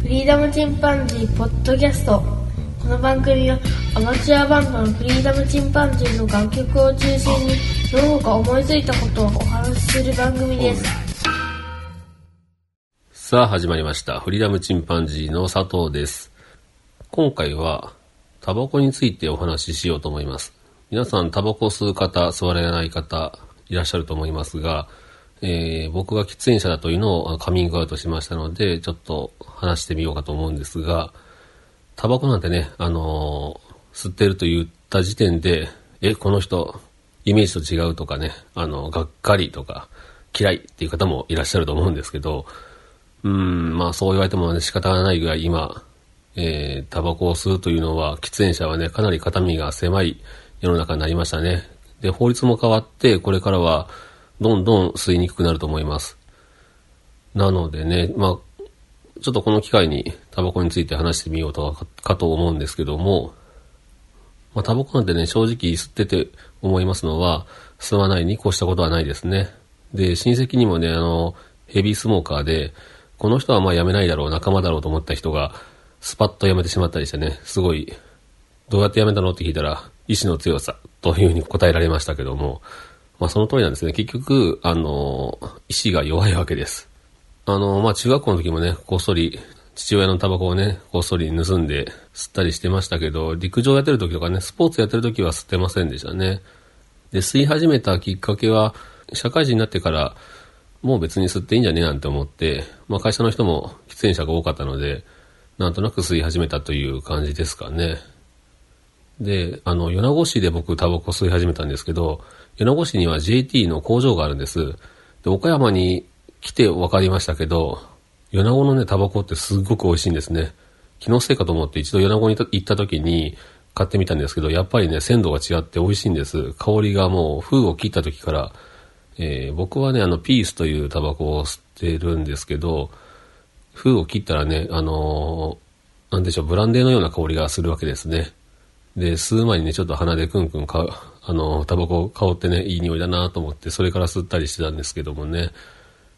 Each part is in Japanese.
フリーダムチンパンジーポッドキャストこの番組はアマチュアバンドのフリーダムチンパンジーの楽曲を中心にどのほか思いついたことをお話しする番組ですさあ始まりました。フリーダムチンパンジーの佐藤です。今回はタバコについてお話ししようと思います。皆さんタバコ吸う方、吸われない方いらっしゃると思いますが、えー僕が喫煙者だというのをカミングアウトしましたので、ちょっと話してみようかと思うんですが、タバコなんてね、あのー吸ってると言った時点で、え、この人、イメージと違うとかね、あの、がっかりとか、嫌いっていう方もいらっしゃると思うんですけど、うん、まあそう言われても、ね、仕方がないぐらい今、えー、タバコを吸うというのは、喫煙者はね、かなり肩身が狭い世の中になりましたね。で、法律も変わって、これからは、どんどん吸いにくくなると思います。なのでね、まあ、ちょっとこの機会にタバコについて話してみようとかと思うんですけども、まあ、タバコなんてね、正直吸ってて思いますのは、吸わないに越したことはないですね。で、親戚にもね、あの、ヘビースモーカーで、この人はまあ辞めないだろう、仲間だろうと思った人が、スパッと辞めてしまったりしてね、すごい、どうやって辞めたのって聞いたら、意志の強さというふうに答えられましたけども、まあその通りなんですね。結局、あの、意志が弱いわけです。あの、まあ中学校の時もね、こっそり、父親のタバコをね、こっそり盗んで吸ったりしてましたけど、陸上やってる時とかね、スポーツやってる時は吸ってませんでしたね。で、吸い始めたきっかけは、社会人になってから、もう別に吸っていいんじゃねえなんて思って、まあ会社の人も喫煙者が多かったので、なんとなく吸い始めたという感じですかね。で、あの、米子市で僕タバコ吸い始めたんですけど、米子市には JT の工場があるんです。で、岡山に来て分かりましたけど、米子のね、タバコってすっごく美味しいんですね。気のせいかと思って一度米子に行った時に買ってみたんですけど、やっぱりね、鮮度が違って美味しいんです。香りがもう封を切った時から、えー僕はね、あの、ピースというタバコを吸ってるんですけど、封を切ったらね、あのーなんでしょう、ブランデーのような香りがするわけですね。で、吸う前にね、ちょっと鼻でクンクンか、あの、タバコ香ってね、いい匂いだなと思って、それから吸ったりしてたんですけどもね、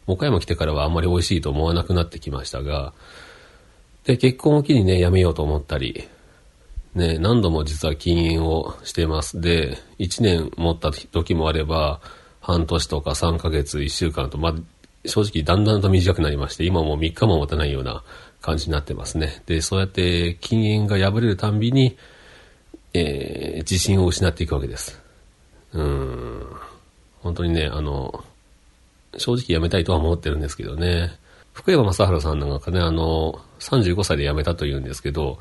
岡山来てからはあんまり美味しいと思わなくなってきましたが、で、結婚を機にね、やめようと思ったり、ね、何度も実は禁煙をしてます。で、1年持った時もあれば、半年とか3ヶ月、1週間と、まあ、正直だんだんと短くなりまして、今もう3日も持たないような感じになってますね。で、そうやって禁煙が破れるたんびに、えー自信を失っていくわけです。うん。本当にね、あの、正直辞めたいとは思ってるんですけどね。福山雅治さんなんかね、あの、35歳で辞めたと言うんですけど、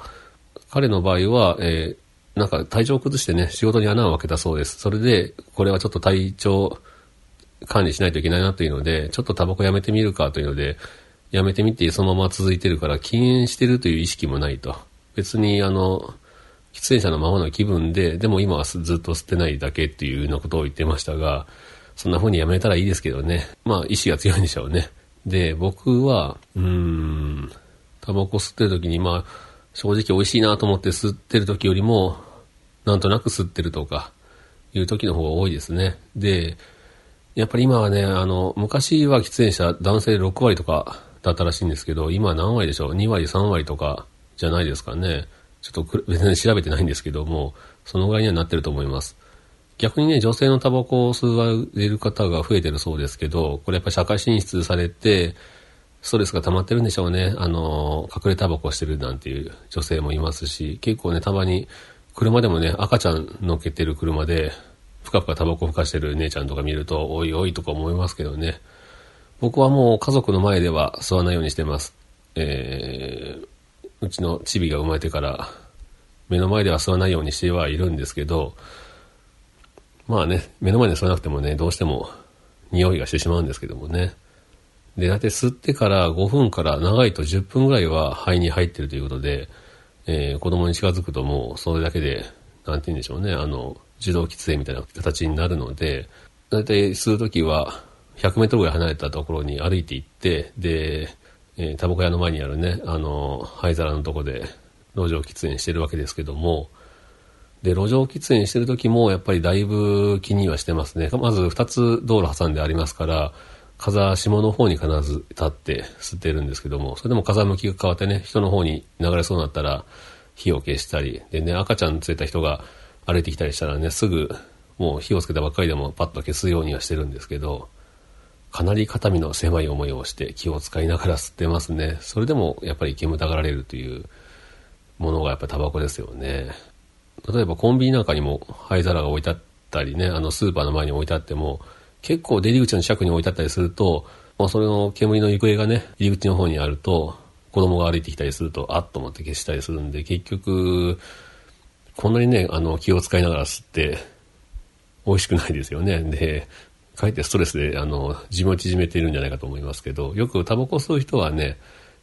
彼の場合は、えーなんか体調を崩してね、仕事に穴を開けたそうです。それで、これはちょっと体調管理しないといけないなというので、ちょっとタバコやめてみるかというので、やめてみてそのまま続いてるから禁煙してるという意識もないと。別にあの、喫煙者のままの気分で、でも今はずっと吸ってないだけっていうようなことを言ってましたが、そんな風にやめたらいいですけどね。まあ意志が強いんでしょうね。で、僕は、うーん、タバコ吸ってる時にまあ、正直美味しいなと思って吸ってる時よりも、なんとなく吸ってるとか、いう時の方が多いですね。で、やっぱり今はね、あの、昔は喫煙者男性6割とかだったらしいんですけど、今は何割でしょう ?2 割、3割とかじゃないですかね。ちょっと別に調べてないんですけども、そのぐらいにはなってると思います。逆にね、女性のタバコを吸われる方が増えてるそうですけど、これやっぱ社会進出されて、ストレスが溜まってるんでしょうね。あの、隠れタバコしてるなんていう女性もいますし、結構ね、たまに、車でもね、赤ちゃん乗っけてる車で、ぷかぷかタバコふかしてる姉ちゃんとか見ると、おいおいとか思いますけどね。僕はもう家族の前では吸わないようにしてます。えー、うちのチビが生まれてから、目の前では吸わないようにしてはいるんですけど、まあね、目の前で吸わなくてもね、どうしても匂いがしてしまうんですけどもね。で、だいたい吸ってから5分から長いと10分ぐらいは肺に入ってるということで、えー子供に近づくともうそれだけで、なんて言うんでしょうね、あの、受動喫煙みたいな形になるので、だいたい吸うときは100メートルぐらい離れたところに歩いて行って、で、えータバコ屋の前にあるね、あの、灰皿のとこで路上喫煙してるわけですけども、で、路上喫煙してる時も、やっぱりだいぶ気にはしてますね。まず二つ道路挟んでありますから、風下の方に必ず立って吸ってるんですけども、それでも風向きが変わってね、人の方に流れそうになったら火を消したり、でね、赤ちゃん連れた人が歩いてきたりしたらね、すぐもう火をつけたばっかりでもパッと消すようにはしてるんですけど、かなり肩身の狭い思いをして気を使いながら吸ってますね。それでもやっぱり煙たがられるというものがやっぱタバコですよね。例えばコンビニなんかにも灰皿が置いてあったりね、あのスーパーの前に置いてあっても、結構出入り口の近くに置いてあったりすると、まあ、それの煙の行方がね、入り口の方にあると、子供が歩いてきたりすると、あっと思って消したりするんで、結局、こんなにね、あの、気を使いながら吸って、美味しくないですよね。で、かえってストレスで、あの、寿命を縮めているんじゃないかと思いますけど、よくタバコ吸う人はね、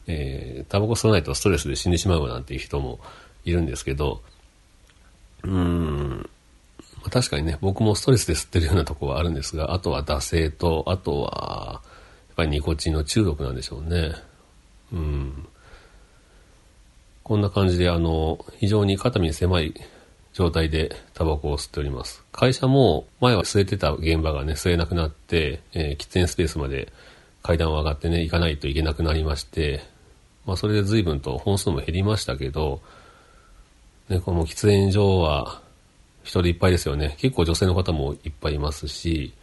えー、タバコ吸わないとストレスで死んでしまうなんていう人もいるんですけど、うーん、確かにね、僕もストレスで吸ってるようなとこはあるんですが、あとは惰性と、あとは、やっぱりニコチンの中毒なんでしょうね。うん。こんな感じで、あの、非常に肩身狭い状態でタバコを吸っております。会社も前は吸えてた現場がね、吸えなくなって、えー、喫煙スペースまで階段を上がってね、行かないといけなくなりまして、まあそれで随分と本数も減りましたけど、ね、この喫煙所は人でいっぱいですよね。結構女性の方もいっぱいいますし、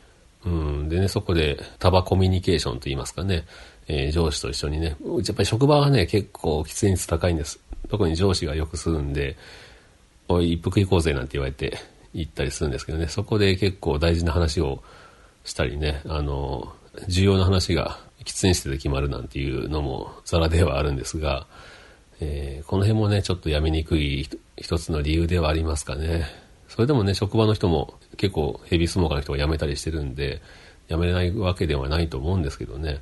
うん、でね、そこでタバコミュニケーションと言いますかね、えー、上司と一緒にね、うちやっぱり職場はね、結構喫煙率高いんです。特に上司がよくするんで、おい、一服行こうぜなんて言われて行ったりするんですけどね、そこで結構大事な話をしたりね、あの、重要な話が喫煙室で決まるなんていうのもザラではあるんですが、えー、この辺もね、ちょっとやめにくい一つの理由ではありますかね。それでもね、職場の人も結構ヘビースモーカーの人が辞めたりしてるんで、辞めれないわけではないと思うんですけどね。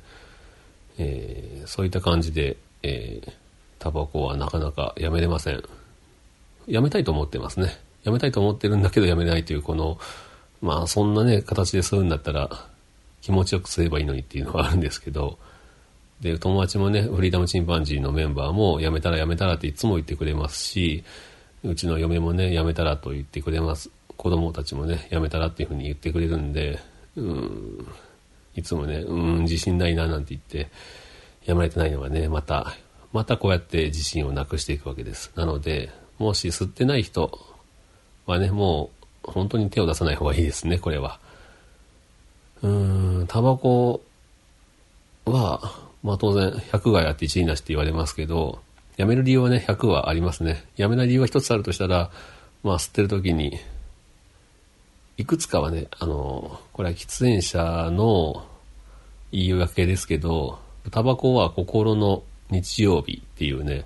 えー、そういった感じで、えー、タバコはなかなかやめれません。やめたいと思ってますね。やめたいと思ってるんだけどやめないというこの、まあそんなね、形で吸うんだったら気持ちよく吸えばいいのにっていうのはあるんですけど、で、友達もね、フリーダムチンパンジーのメンバーもやめたらやめたらっていつも言ってくれますし、うちの嫁もね、やめたらと言ってくれます。子供たちもね、やめたらっていうふうに言ってくれるんで、うん、いつもね、うん、自信ないななんて言って、やめられてないのがね、また、またこうやって自信をなくしていくわけです。なので、もし吸ってない人はね、もう本当に手を出さない方がいいですね、これは。うーん、タバコは、まあ当然100がやって1位なしって言われますけど、やめる理由はね、100はありますね。やめない理由は一つあるとしたら、まあ吸ってる時に、いくつかはね、あの、これは喫煙者の言い訳ですけど、タバコは心の日曜日っていうね、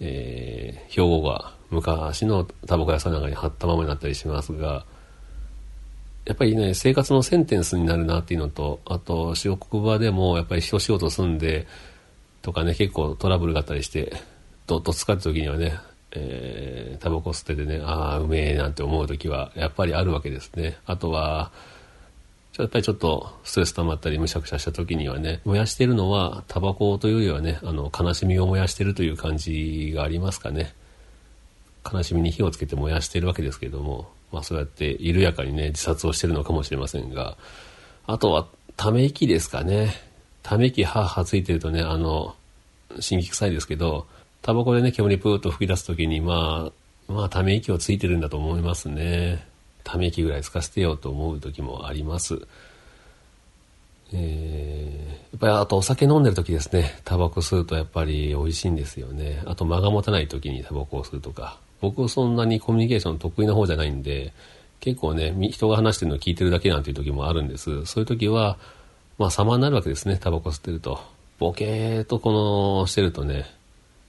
えー、標語が昔のタバコ屋さんなんかに貼ったままになったりしますが、やっぱりね、生活のセンテンスになるなっていうのと、あと、職場でもやっぱり一仕事済んで、とかね、結構トラブルがあったりして、どっと疲れた時にはね、えー、タバコ吸っててね、ああ、うめえなんて思う時はやっぱりあるわけですね。あとは、やっぱりちょっとストレス溜まったりむしゃくしゃした時にはね、燃やしてるのはタバコというよりはね、あの、悲しみを燃やしてるという感じがありますかね。悲しみに火をつけて燃やしてるわけですけれども、まあそうやって緩やかにね、自殺をしてるのかもしれませんが、あとは、ため息ですかね。ため息ははついてるとね、あの、心気臭いですけど、タバコでね、煙プーッと吹き出す時に、まあ、まあ、ため息をついてるんだと思いますね。ため息ぐらいつかせてよと思う時もあります。えー、やっぱりあとお酒飲んでる時ですね、タバコ吸うとやっぱり美味しいんですよね。あと間が持たない時にタバコを吸うとか。僕そんなにコミュニケーション得意な方じゃないんで、結構ね、人が話してるのを聞いてるだけなんていう時もあるんです。そういう時は、まあ様になるわけですね、タバコ吸ってると。ボケーとこの、してるとね、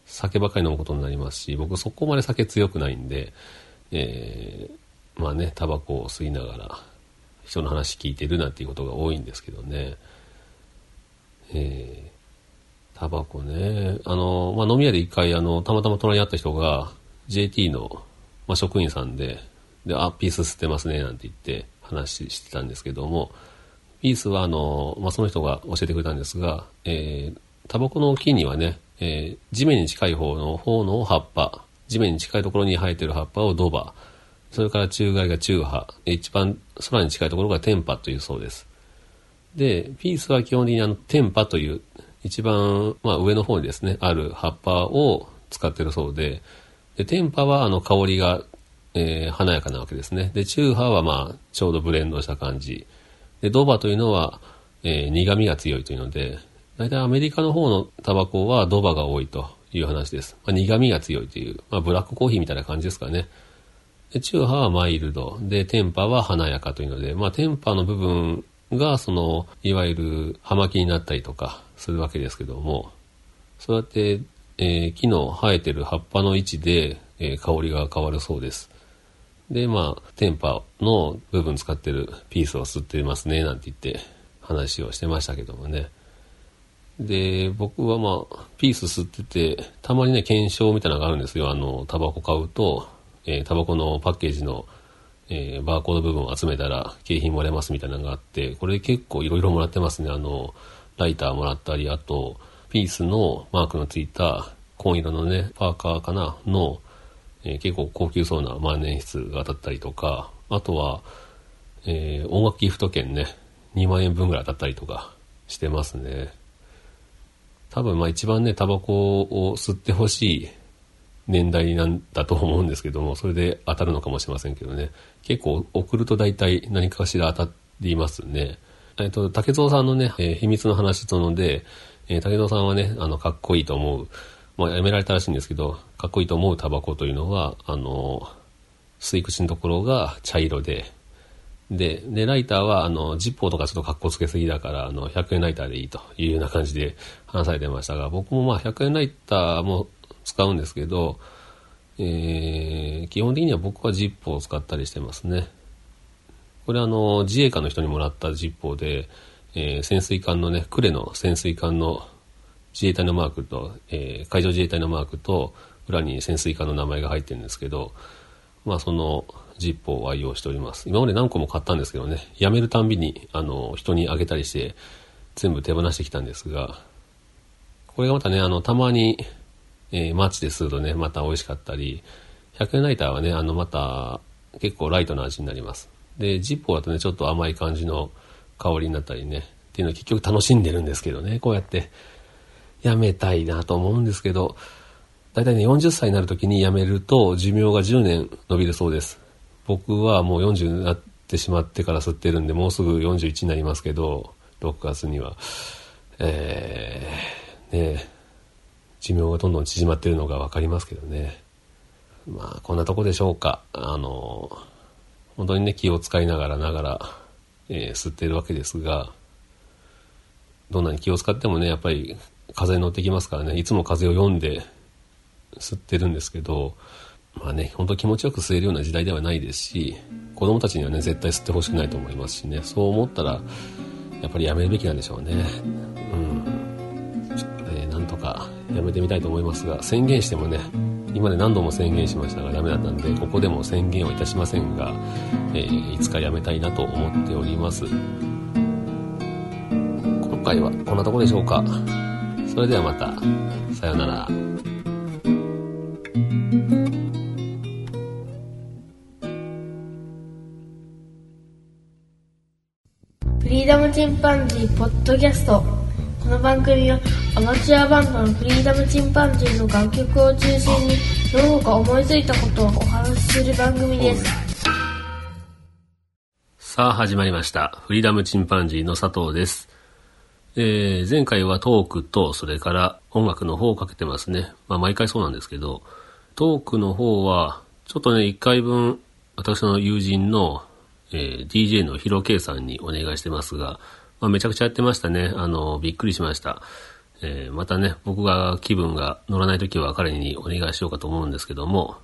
酒ばかり飲むことになりますし、僕そこまで酒強くないんで、えー、まあね、タバコを吸いながら、人の話聞いてるなんていうことが多いんですけどね。えー、タバコね。あの、まあ、飲み屋で一回、あの、たまたま隣にあった人が、JT の、まあ、職員さんで、で、あ、ピース吸ってますね、なんて言って話してたんですけども、ピースは、あの、まあ、その人が教えてくれたんですが、えー、タバコの木にはね、えー、地面に近い方の方の葉っぱ、地面に近いところに生えてる葉っぱをドバ、それから中外が中葉、一番空に近いところが天波というそうです。で、ピースは基本的にあの、テンパという、一番、まあ上の方にですね、ある葉っぱを使ってるそうで、で、テンパはあの、香りが、えー、華やかなわけですね。で、チューハーはまあ、ちょうどブレンドした感じ。で、ドバというのは、えー、苦味が強いというので、大体アメリカの方のタバコはドバが多いという話です。まあ、苦味が強いという、まあ、ブラックコーヒーみたいな感じですかね。で、チューハーはマイルド。で、テンパは華やかというので、まあ、テンパの部分が、その、いわゆる葉巻になったりとかするわけですけども、そうやって、えー、木の生えてる葉っぱの位置で、えー、香りが変わるそうです。で、まあ、テンパの部分使ってるピースを吸ってますね、なんて言って話をしてましたけどもね。で、僕はまあ、ピース吸ってて、たまにね、検証みたいなのがあるんですよ。あの、タバコ買うと、えー、タバコのパッケージの、えー、バーコード部分を集めたら景品もらえますみたいなのがあって、これ結構いろいろもらってますね。あの、ライターもらったり、あと、ピースのマークのついた紺色のね、パーカーかな、の、えー、結構高級そうな万年筆が当たったりとか、あとは、えー、音楽ギフト券ね、2万円分ぐらい当たったりとかしてますね。多分まあ一番ね、タバコを吸ってほしい年代なんだと思うんですけども、それで当たるのかもしれませんけどね。結構送ると大体何かしら当たりますね。えっと、竹蔵さんのね、えー、秘密の話とので、えー、竹蔵さんはね、あの、かっこいいと思う、まあ、やめられたらしいんですけど、かっこいいと思うタバコというのは、あの、吸い口のところが茶色で、で、で、ライターは、あの、ジッポーとかちょっと格好つけすぎだから、あの、100円ライターでいいというような感じで話されてましたが、僕もまあ、100円ライターも使うんですけど、えー、基本的には僕はジッポーを使ったりしてますね。これあの、自衛官の人にもらったジッポーで、えー、潜水艦のね、呉の潜水艦の自衛隊のマークと、えー、海上自衛隊のマークと、裏に潜水艦の名前が入ってるんですけど、まあその、ジッポーを愛用しております。今まで何個も買ったんですけどね、辞めるたんびに、あの、人にあげたりして、全部手放してきたんですが、これがまたね、あの、たまに、えー、マッチでするとね、また美味しかったり、100円ライターはね、あの、また、結構ライトな味になります。で、ジッポーだとね、ちょっと甘い感じの香りになったりね、っていうのを結局楽しんでるんですけどね、こうやって、やめたいなと思うんですけど、だいたいね、40歳になる時に辞めると寿命が10年伸びるそうです。僕はもう40になってしまってから吸ってるんで、もうすぐ41になりますけど、6月には。えー、ねえ寿命がどんどん縮まってるのがわかりますけどね。まあ、こんなとこでしょうか。あの、本当にね、気を使いながらながら、えー、吸ってるわけですが、どんなに気を使ってもね、やっぱり風に乗ってきますからね、いつも風を読んで吸ってるんですけど、まあね、本当気持ちよく吸えるような時代ではないですし、子供たちにはね、絶対吸ってほしくないと思いますしね、そう思ったら、やっぱりやめるべきなんでしょうね。うん。えー、なんとかやめてみたいと思いますが、宣言してもね、今まで何度も宣言しましたがダメだったんで、ここでも宣言をいたしませんが、えー、いつかやめたいなと思っております。今回はこんなとこでしょうか。それではまた、さようなら。フリーダムチンパンジーポッドキャストの番組はアマチュアバンドのフリーダムチンパンジーの楽曲を中心にどうか思いついたことをお話しする番組です。さあ始まりました。フリーダムチンパンジーの佐藤です。えー、前回はトークとそれから音楽の方をかけてますね。まあ毎回そうなんですけどトークの方はちょっとね一回分私の友人のえー、DJ のヒロケイさんにお願いしてますが、まあ、めちゃくちゃやってましたね。あの、びっくりしました。えー、またね、僕が気分が乗らない時は彼にお願いしようかと思うんですけども、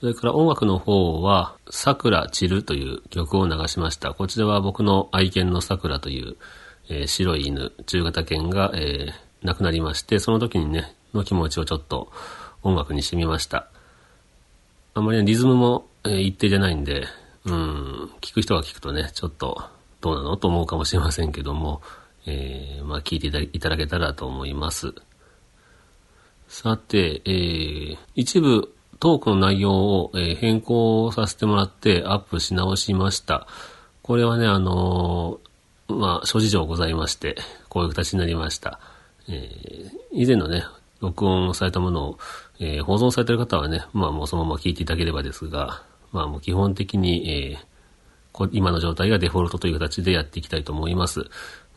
それから音楽の方は、桜散るという曲を流しました。こちらは僕の愛犬の桜という、えー、白い犬、中型犬が、えー、亡くなりまして、その時にね、の気持ちをちょっと音楽にしてみました。あんまり、ね、リズムも、えー、一定じゃないんで、うん、聞く人が聞くとね、ちょっとどうなのと思うかもしれませんけども、えー、まあ聞いていただけたらと思います。さて、えー、一部トークの内容を、え、変更させてもらってアップし直しました。これはね、あのまあ、諸事情ございまして、こういう形になりました。えー、以前のね、録音されたものを、えー、保存されている方はね、まあもうそのまま聞いていただければですが、まあもう基本的に、えー、今の状態がデフォルトという形でやっていきたいと思います。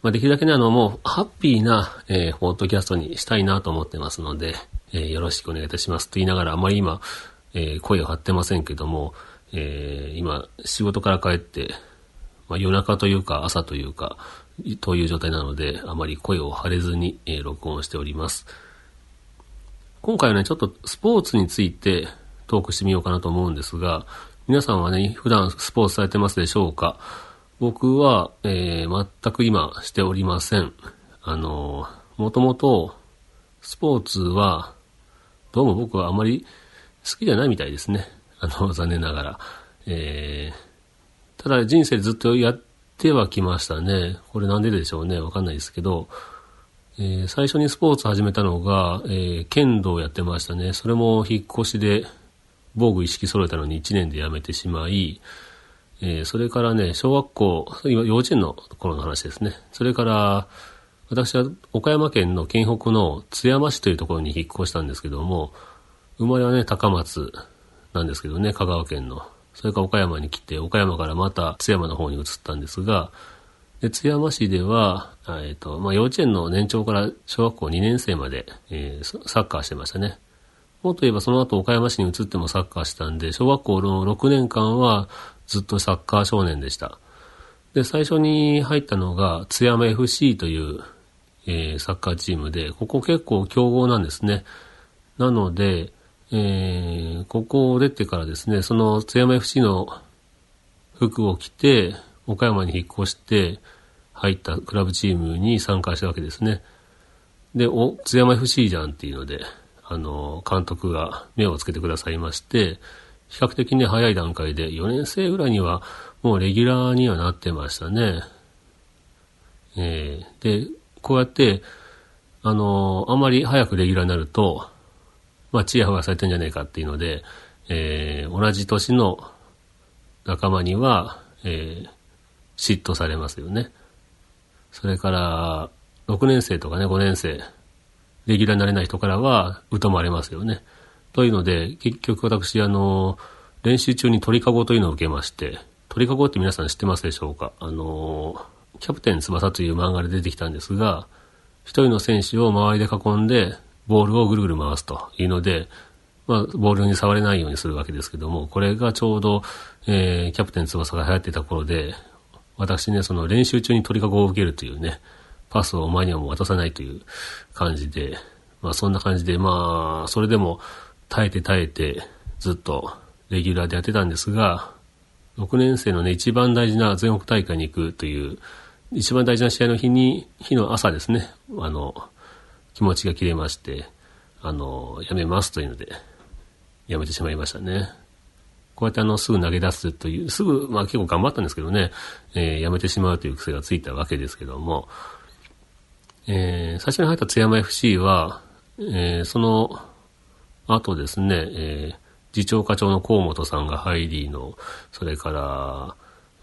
まあできるだけね、あのもうハッピーな、えー、ポッドキャストにしたいなと思ってますので、えー、よろしくお願いいたしますと言いながら、あまり今、えー、声を張ってませんけども、えー、今、仕事から帰って、まあ夜中というか朝というか、という状態なので、あまり声を張れずに、えー、録音しております。今回はね、ちょっとスポーツについてトークしてみようかなと思うんですが、皆さんはね、普段スポーツされてますでしょうか？僕は、えー、全く今しておりません。あのもともと、スポーツは、どうも僕はあまり好きじゃないみたいですね。あの、残念ながら。えー、ただ人生ずっとやってはきましたね。これなんででしょうね？わかんないですけど、えー、最初にスポーツ始めたのが、えー、剣道やってましたね。それも引っ越しで防具意識揃えたのに1年で辞めてしまい、えー、それからね、小学校、今幼稚園の頃の話ですね。それから、私は岡山県の県北の津山市というところに引っ越したんですけども、生まれはね、高松なんですけどね、香川県の。それから岡山に来て、岡山からまた津山の方に移ったんですが、で津山市では、えっ、ー、と、まあ、幼稚園の年長から小学校2年生まで、えー、サッカーしてましたね。もっと言えばその後岡山市に移ってもサッカーしたんで、小学校の6年間はずっとサッカー少年でした。で、最初に入ったのが津山 FC という、えー、サッカーチームで、ここ結構強豪なんですね。なので、えー、ここを出てからですね、その津山 FC の服を着て、岡山に引っ越して入ったクラブチームに参加したわけですね。で、お、津山 FC じゃんっていうので、あの、監督が目をつけてくださいまして、比較的ね、早い段階で、4年生ぐらいには、もうレギュラーにはなってましたね。えー、で、こうやって、あの、あんまり早くレギュラーになると、まあ、チヤホヤされてんじゃねえかっていうので、えー、同じ年の仲間には、えー、嫉妬されますよね。それから、6年生とかね、5年生、レギュラーになれない人からは疎まれますよね。というので、結局私、あの、練習中に鳥かごというのを受けまして、鳥かごって皆さん知ってますでしょうか？あの、キャプテン翼という漫画で出てきたんですが、一人の選手を周りで囲んで、ボールをぐるぐる回すというので、まあ、ボールに触れないようにするわけですけども、これがちょうど、えー、キャプテン翼が流行ってた頃で、私ね、その練習中に鳥かごを受けるというね、パスをお前にはもう渡さないという感じで、まあそんな感じで、まあ、それでも耐えて耐えてずっとレギュラーでやってたんですが、6年生のね、一番大事な全国大会に行くという、一番大事な試合の日に、日の朝ですね、あの、気持ちが切れまして、あの、やめますというので、やめてしまいましたね。こうやってあの、すぐ投げ出すという、すぐ、まあ結構頑張ったんですけどね、えー、やめてしまうという癖がついたわけですけども、えー、最初に入った津山 FC は、えー、その後ですね、えー、次長課長の河本さんが入りの、それから、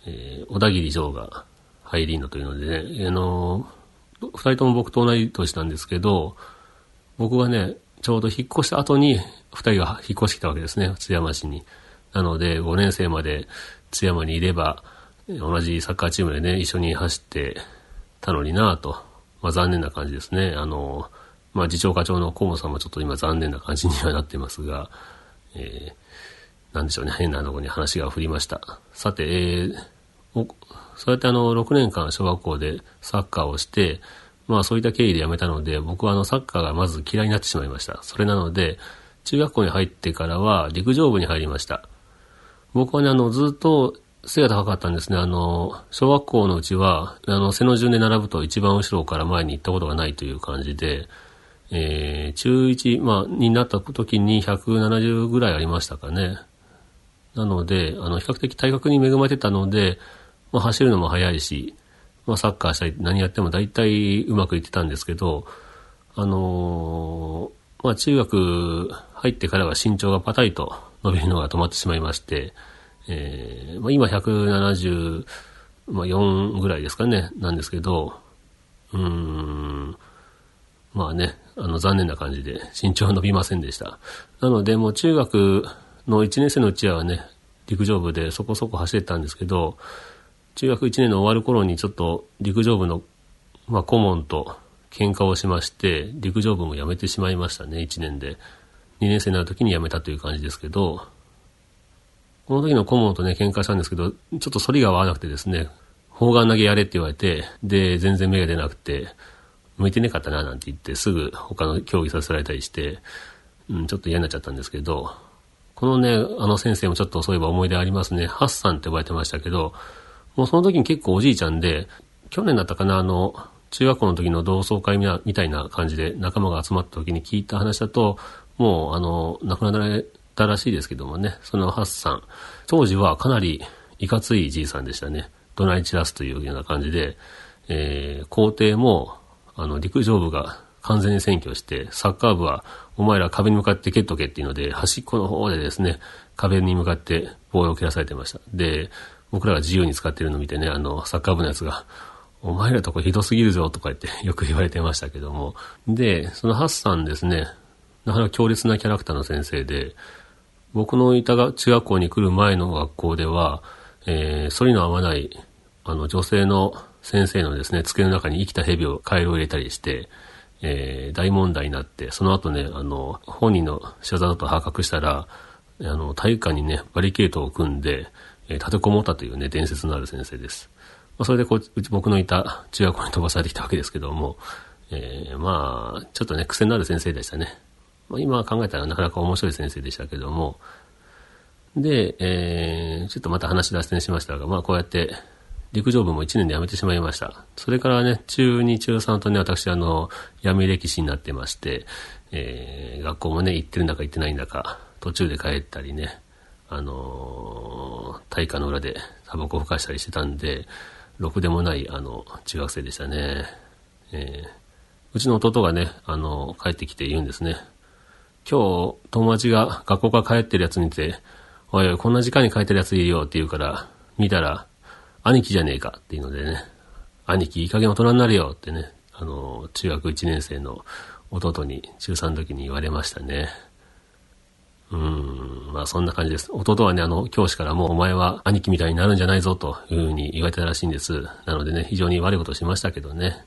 えー、小田切城が入りのというのでね、あのー、二人とも僕と同い年なんですけど、僕はね、ちょうど引っ越した後に二人が引っ越してきたわけですね、津山市に。なので、5年生まで津山にいれば、同じサッカーチームでね、一緒に走ってたのになぁと、まあ残念な感じですね。あの、まあ次長課長の河野さんもちょっと今残念な感じにはなってますが、えー、なんでしょうね、変なとこに話が振りました。さて、えー、そうやってあの、6年間小学校でサッカーをして、まあそういった経緯で辞めたので、僕はあのサッカーがまず嫌いになってしまいました。それなので、中学校に入ってからは陸上部に入りました。僕はね、あの、ずっと背が高かったんですね。あの、小学校のうちは、あの、背の順で並ぶと一番後ろから前に行ったことがないという感じで、えー、中1、まあ、になった時に170ぐらいありましたかね。なので、あの、比較的体格に恵まれてたので、まあ、走るのも速いし、まあ、サッカーしたり何やっても大体うまくいってたんですけど、あのー、まあ、中学入ってからは身長がパタリと伸びるのが止まってしまいまして、えー、まあ、今174ぐらいですかね、なんですけど、うーん、まあね、あの残念な感じで身長は伸びませんでした。なのでもう中学の1年生のうちはね、陸上部でそこそこ走ってたんですけど、中学1年の終わる頃にちょっと陸上部の、まあ、顧問と喧嘩をしまして、陸上部も辞めてしまいましたね、1年で。2年生になる時に辞めたという感じですけど、この時の顧問とね、喧嘩したんですけど、ちょっと反りが合わなくてですね、砲丸投げやれって言われて、で、全然芽が出なくて、向いてねかったななんて言って、すぐ他の競技させられたりして、うん、ちょっと嫌になっちゃったんですけど、このね、あの先生もちょっとそういえば思い出ありますね。ハッサンって呼ばれてましたけど、もうその時に結構おじいちゃんで、去年だったかな、あの、中学校の時の同窓会みたいな感じで仲間が集まった時に聞いた話だと、もう、あの、亡くなられたらしいですけどもね、そのハッサン、当時はかなりいかついじいさんでしたね。怒鳴り散らすというような感じで、えー、校庭も、あの、陸上部が完全に占拠して、サッカー部は、お前ら壁に向かって蹴っとけっていうので、端っこの方でですね、壁に向かって棒を蹴らされてました。で、僕らが自由に使ってるのを見てね、あの、サッカー部のやつが、お前らとこひどすぎるぞとか言って よく言われてましたけども。で、そのハッサンですね、なかなか強烈なキャラクターの先生で、僕のいたが中学校に来る前の学校では、えー、反りの合わない、あの、女性の先生のですね、机の中に生きた蛇を、カエルを入れたりして、えー、大問題になって、その後ね、あの、本人の仕業だと把握したら、あの、体育館にね、バリケートを組んで、えー、立てこもったというね、伝説のある先生です。まあ、それでこう、うち僕のいた中学校に飛ばされてきたわけですけども、えー、まあ、ちょっとね、癖のある先生でしたね。まあ、今考えたらなかなか面白い先生でしたけども、で、えー、ちょっとまた話脱線しましたが、まあこうやって、陸上部も1年で辞めてしまいました。それからね、中2、中3とね、私、あの、辞め歴史になってまして、えー、学校もね、行ってるんだか行ってないんだか、途中で帰ったりね、あのー、体育の裏でタバコを吹かしたりしてたんで、ろくでもない、あの、中学生でしたね。えー、うちの弟がね、あの、帰ってきて言うんですね。今日、友達が学校から帰ってるやつ見て、おいおい、こんな時間に帰ってるやついるよって言うから、見たら、兄貴じゃねえかっていうのでね、兄貴いい加減大人になるよってね、あの、中学1年生の弟に中3の時に言われましたね。うん、まあそんな感じです。弟はね、あの、教師からもうお前は兄貴みたいになるんじゃないぞというふうに言われたらしいんです。なのでね、非常に悪いことしましたけどね。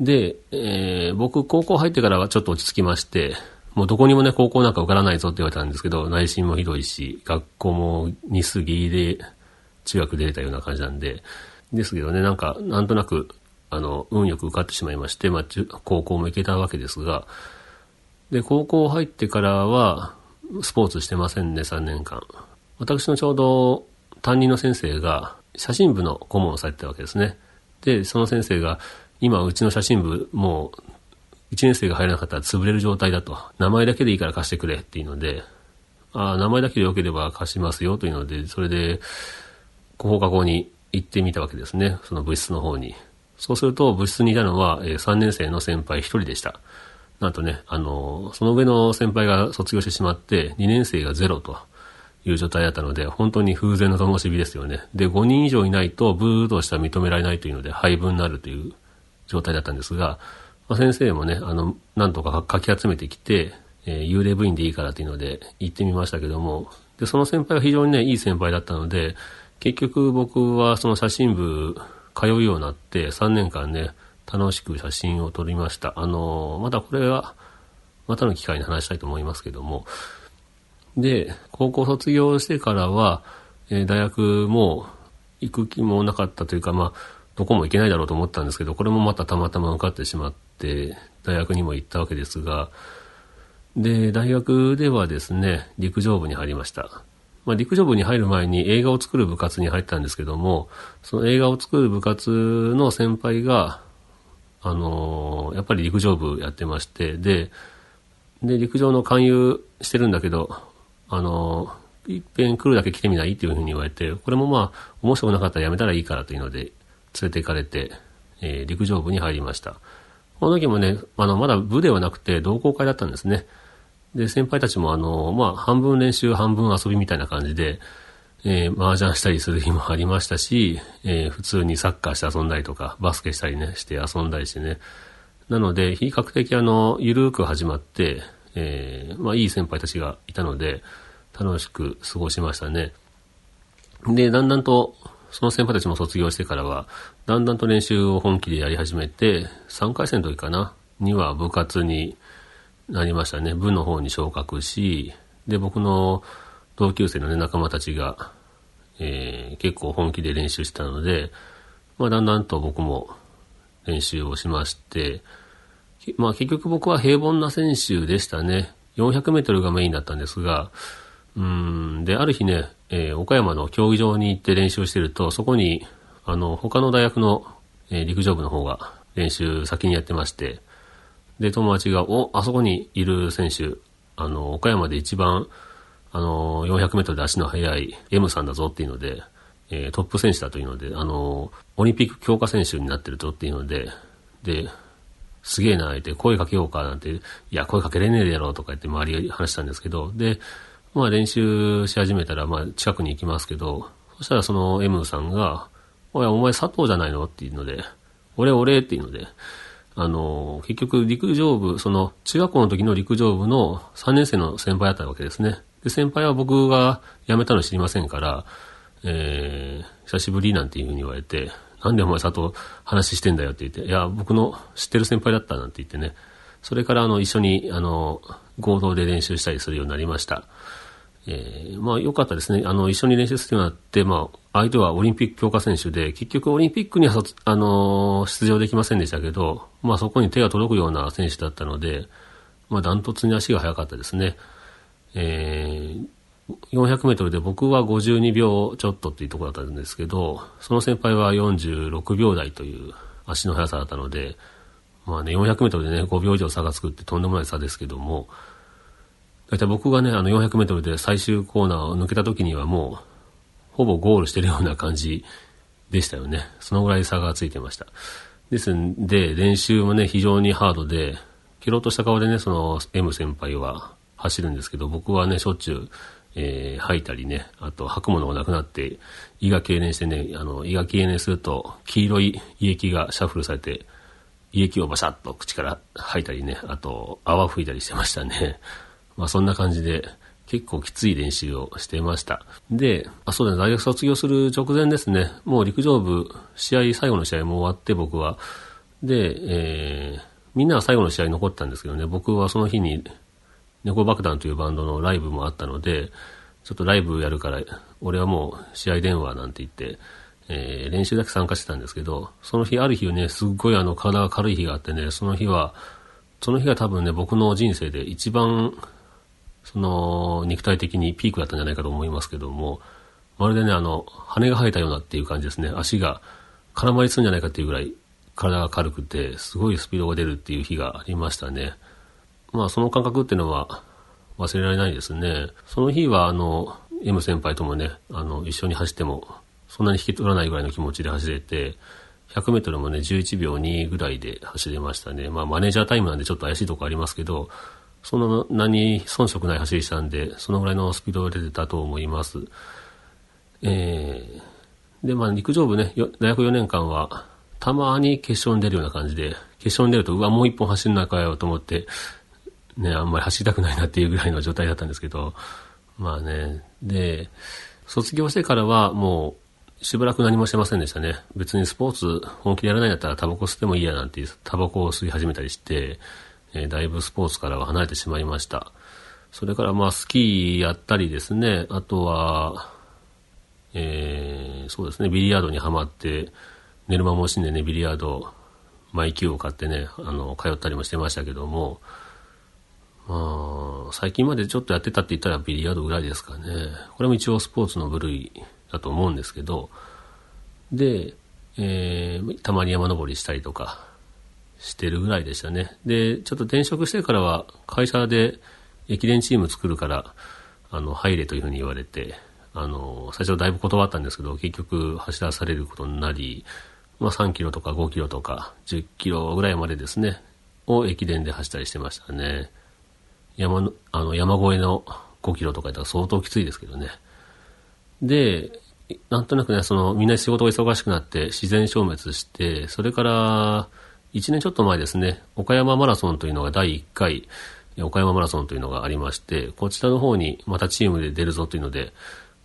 で、えー、僕、高校入ってからはちょっと落ち着きまして、もうどこにもね、高校なんか受からないぞって言われたんですけど、内心もひどいし、学校も日数ギリで中学出れたような感じなんで、ですけどね、なんか、なんとなく、あの、運よく受かってしまいまして、まあ、高校も行けたわけですが、で、高校入ってからは、スポーツしてませんね、3年間。私のちょうど担任の先生が、写真部の顧問をされてたわけですね。で、その先生が、今、うちの写真部、もう、1年生が入らなかったら潰れる状態だと。名前だけでいいから貸してくれっていうので、あ、名前だけでよければ貸しますよというので、それで、放課後に行ってみたわけですね。その部室の方に。そうすると、部室にいたのは、え、3年生の先輩1人でした。なんとね、あの、その上の先輩が卒業してしまって、2年生がゼロという状態だったので、本当に風前の灯火ですよね。で、5人以上いないと、ブーとしては認められないというので、配分になるという状態だったんですが、まあ、先生もね、あの、なんとかかき集めてきて、えー、幽霊部員でいいからというので行ってみましたけども、で、その先輩は非常にね、いい先輩だったので、結局僕はその写真部通うようになって3年間ね、楽しく写真を撮りました。あの、またこれは、またの機会に話したいと思いますけども。で、高校卒業してからは、えー、大学も行く気もなかったというか、まあ、どこも行けないだろうと思ったんですけど、これもまたたまたま受かってしまって、大学にも行ったわけですが、で、大学ではですね、陸上部に入りました。まあ、陸上部に入る前に映画を作る部活に入ったんですけども、その映画を作る部活の先輩が、あの、やっぱり陸上部やってまして、で、で、陸上の勧誘してるんだけど、あの、いっぺん来るだけ来てみないっていうふうに言われて、これもまあ、面白くなかったらやめたらいいからというので、連れて行かれて、えー、陸上部に入りました。この時もね、あの、まだ部ではなくて同好会だったんですね。で、先輩たちもあの、まあ、半分練習、半分遊びみたいな感じで、えー、麻雀したりする日もありましたし、えー、普通にサッカーして遊んだりとか、バスケしたりね、して遊んだりしてね。なので、比較的あの、ゆるーく始まって、えー、まあいい先輩たちがいたので、楽しく過ごしましたね。で、だんだんと、その先輩たちも卒業してからは、だんだんと練習を本気でやり始めて、3回戦の時かな、には部活になりましたね。部の方に昇格し、で、僕の同級生のね、仲間たちが、えー、結構本気で練習したので、まあ、だんだんと僕も練習をしまして、まあ、結局僕は平凡な選手でしたね。400メートルがメインだったんですが、うん、で、ある日ね、えー、岡山の競技場に行って練習してると、そこに、あの、他の大学の、えー、陸上部の方が練習先にやってまして、で、友達が、お、あそこにいる選手、あの、岡山で一番あの、400メートルで足の速い M さんだぞっていうので、えー、トップ選手だというので、あの、オリンピック強化選手になってるぞっていうので、で、すげえな、って声かけようかなんて、いや、声かけれねえだろうとか言って周りが話したんですけど、で、まあ練習し始めたら、まあ近くに行きますけど、そしたらその M さんが、おい、お前佐藤じゃないの？っていうので、俺俺っていうので、あの、結局陸上部、その中学校の時の陸上部の3年生の先輩だったわけですね。で、先輩は僕が辞めたの知りませんから、えー、久しぶりなんていうふうに言われて、なんでお前佐藤話してんだよって言って、いや、僕の知ってる先輩だったなんて言ってね、それからあの、一緒に、あの、合同で練習したりするようになりました。えー、まあ良かったですね。あの、一緒に練習するようになって、まあ、相手はオリンピック強化選手で、結局オリンピックには、あの出場できませんでしたけど、まあそこに手が届くような選手だったので、まあダントツに足が速かったですね。えー、400メートルで僕は52秒ちょっとっていうところだったんですけど、その先輩は46秒台という足の速さだったので、まあね、400メートルでね、5秒以上差がつくってとんでもない差ですけども、だいたい僕がね、あの400メートルで最終コーナーを抜けた時にはもう、ほぼゴールしてるような感じでしたよね。そのぐらい差がついてました。ですんで、練習もね、非常にハードで、キロとした顔でね、その M 先輩は走るんですけど、僕はね、しょっちゅう、えー、吐いたりね、あと吐くものがなくなって、胃が痙攣してね、あの、胃が痙攣すると、黄色い胃液がシャッフルされて、胃液をバシャッと口から吐いたりね、あと、泡吹いたりしてましたね。まあそんな感じで、結構きつい練習をしていました。で、あ、そうだね、大学卒業する直前ですね、もう陸上部、試合、最後の試合も終わって僕は、で、えー、みんなは最後の試合残ったんですけどね、僕はその日に猫爆弾というバンドのライブもあったので、ちょっとライブやるから、俺はもう試合電話なんて言って、えー、練習だけ参加してたんですけど、その日、ある日ね、すっごいあの、体が軽い日があってね、その日は、その日が多分ね、僕の人生で一番、その、肉体的にピークだったんじゃないかと思いますけども、まるでね、あの、羽が生えたようなっていう感じですね。足が絡まりつるんじゃないかっていうぐらい、体が軽くて、すごいスピードが出るっていう日がありましたね。まあその感覚っていうのは忘れられないですね。その日はあの、M 先輩ともね、あの、一緒に走っても、そんなに引き取らないぐらいの気持ちで走れて、100メートルもね、11秒2ぐらいで走れましたね。まあマネージャータイムなんでちょっと怪しいとこありますけど、そんなに遜色ない走りしたんで、そのぐらいのスピードが出てたと思います。えー、で、まあ陸上部ね、大学4年間は、たまに決勝に出るような感じで、決勝に出ると、うわ、もう一本走るのかよと思って、ね、あんまり走りたくないなっていうぐらいの状態だったんですけど、まあね、で、卒業してからはもうしばらく何もしてませんでしたね。別にスポーツ本気でやらないんだったらタバコ吸ってもいいやなんてタバコを吸い始めたりして、えー、だいぶスポーツからは離れてしまいました。それからまあスキーやったりですね、あとは、えー、そうですね、ビリヤードにはまって、寝る間も惜しんでね、ビリヤード、マイキューを買ってね、あの、通ったりもしてましたけども、まあ、最近までちょっとやってたって言ったらビリヤードぐらいですかね。これも一応スポーツの部類だと思うんですけど、で、えー、たまに山登りしたりとかしてるぐらいでしたね。で、ちょっと転職してからは会社で駅伝チーム作るから、あの、入れというふうに言われて、あの、最初だいぶ断ったんですけど、結局走らされることになり、まあ3キロとか5キロとか10キロぐらいまでですね、を駅伝で走ったりしてましたね。山の、あの、山越えの5キロとかやったら相当きついですけどね。で、なんとなくね、その、みんな仕事が忙しくなって自然消滅して、それから、1年ちょっと前ですね、岡山マラソンというのが第1回、岡山マラソンというのがありまして、こちらの方にまたチームで出るぞというので、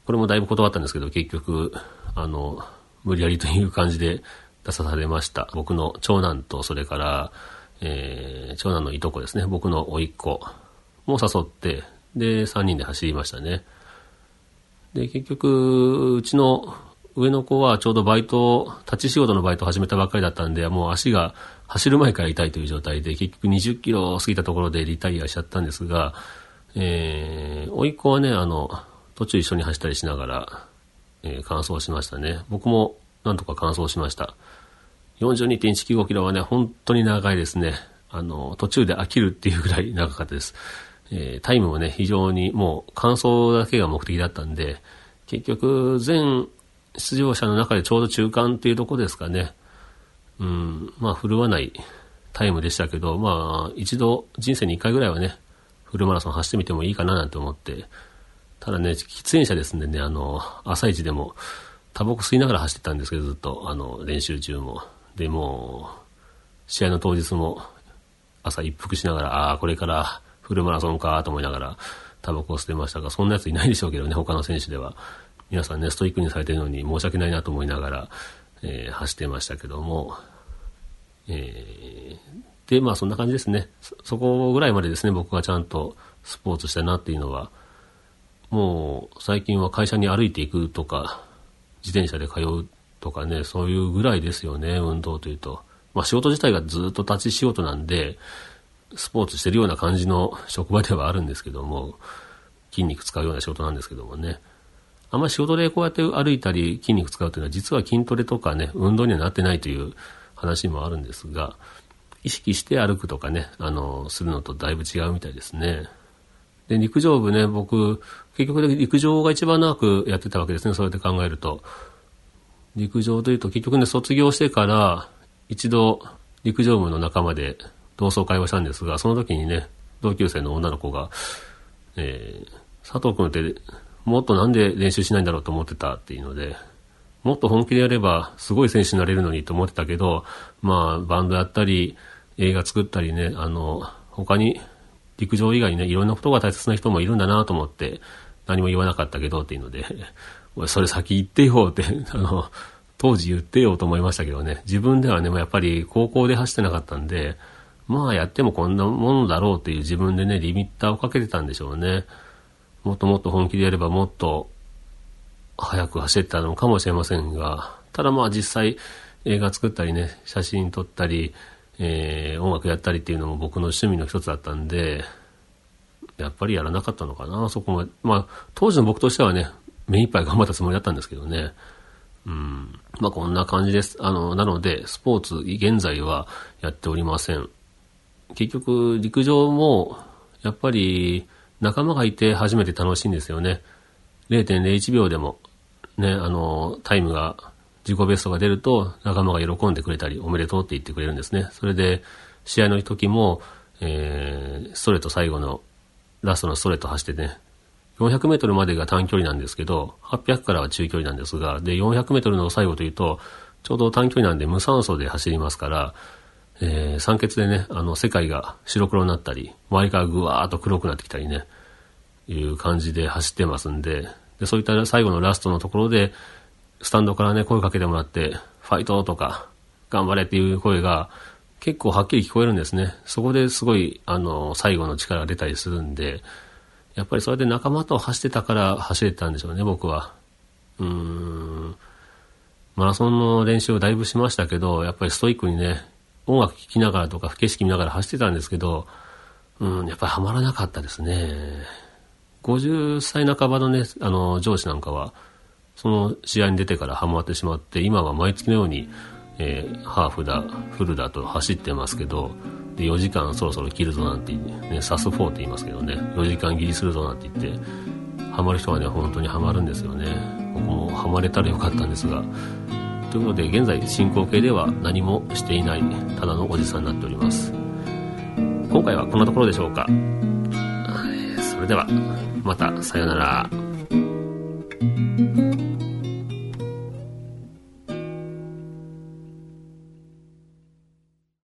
これもだいぶ断ったんですけど、結局、あの、無理やりという感じで出さされました。僕の長男と、それから、えー、長男のいとこですね、僕の甥っ子も誘って、で、3人で走りましたね。で、結局、うちの上の子はちょうどバイト、立ち仕事のバイトを始めたばっかりだったんで、もう足が走る前から痛いという状態で、結局20キロ過ぎたところでリタイアしちゃったんですが、えー、甥っ子はね、あの、途中一緒に走ったりしながら、えー、完走しましたね。僕もなんとか完走しました。42.195キロはね、本当に長いですね。あの、途中で飽きるっていうぐらい長かったです。えー、タイムもね、非常にもう完走だけが目的だったんで、結局、全出場者の中でちょうど中間っていうとこですかね。うん、まあ、振るわないタイムでしたけど、まあ、一度人生に一回ぐらいはね、フルマラソン走ってみてもいいかななんて思って、ただね、喫煙者ですんでね、あの、朝一でも、タバコ吸いながら走ってたんですけど、ずっと、あの、練習中も。で、も、試合の当日も、朝一服しながら、ああ、これからフルマラソンかと思いながら、タバコを捨てましたが、そんなやついないでしょうけどね、他の選手では。皆さんね、ストイックにされてるのに申し訳ないなと思いながら、えー、走ってましたけども、えー、で、まあそんな感じですねそ。そこぐらいまでですね、僕がちゃんとスポーツしたなっていうのは、もう最近は会社に歩いていくとか、自転車で通うとかね、そういうぐらいですよね、運動というと。まあ仕事自体がずっと立ち仕事なんで、スポーツしてるような感じの職場ではあるんですけども、筋肉使うような仕事なんですけどもね。あんまり仕事でこうやって歩いたり筋肉使うというのは実は筋トレとかね、運動にはなってないという話もあるんですが、意識して歩くとかね、あの、するのとだいぶ違うみたいですね。で、陸上部ね、僕、結局陸上が一番長くやってたわけですね、そうやって考えると。陸上というと結局ね、卒業してから一度陸上部の仲間で同窓会をしたんですが、その時にね、同級生の女の子が、えー、佐藤君ってもっとなんで練習しないんだろうと思ってたっていうので、もっと本気でやればすごい選手になれるのにと思ってたけど、まあ、バンドやったり、映画作ったりね、あの、他に、陸上以外にね、いろんなことが大切な人もいるんだなと思って、何も言わなかったけどっていうので、俺 それ先言ってよって、あの、当時言ってよと思いましたけどね、自分ではね、もうやっぱり高校で走ってなかったんで、まあやってもこんなものだろうっていう自分でね、リミッターをかけてたんでしょうね。もっともっと本気でやればもっと早く走ってたのかもしれませんが、ただまあ実際映画作ったりね、写真撮ったり、えー、音楽やったりっていうのも僕の趣味の一つだったんで、やっぱりやらなかったのかな、そこまで。まあ、当時の僕としてはね、目いっぱい頑張ったつもりだったんですけどね。うん。まあこんな感じです。あの、なので、スポーツ、現在はやっておりません。結局、陸上も、やっぱり、仲間がいて初めて楽しいんですよね。0.01秒でも、ね、あの、タイムが、自己ベストが出ると仲間が喜んでくれたり、おめでとうって言ってくれるんですね。それで、試合の時も、えー、ストレート最後の、ラストのストレート走ってね、400メートルまでが短距離なんですけど、800からは中距離なんですが、で、400メートルの最後というと、ちょうど短距離なんで無酸素で走りますから、えー、酸欠でね、あの、世界が白黒になったり、周りからぐわーっと黒くなってきたりね、いう感じで走ってますんで、で、そういった最後のラストのところで、スタンドからね、声かけてもらって、ファイトとか、頑張れっていう声が、結構はっきり聞こえるんですね。そこですごい、あの、最後の力が出たりするんで、やっぱりそれで仲間と走ってたから走れたんでしょうね、僕は。うーん。マラソンの練習をだいぶしましたけど、やっぱりストイックにね、音楽聴きながらとか景色見ながら走ってたんですけど、うん、やっぱりハマらなかったですね。50歳半ばのね、あの、上司なんかは、その試合に出てからハマってしまって、今は毎月のように、えー、ハーフだ、フルだと走ってますけど、で、4時間そろそろ切るぞなんて、ね、サス4って言いますけどね、4時間切りするぞなんて言って、ハマる人はね、本当にハマるんですよね。僕もハマれたらよかったんですが、ということで、現在進行形では何もしていない、ただのおじさんになっております。今回はこんなところでしょうか。それでは、また、さよなら。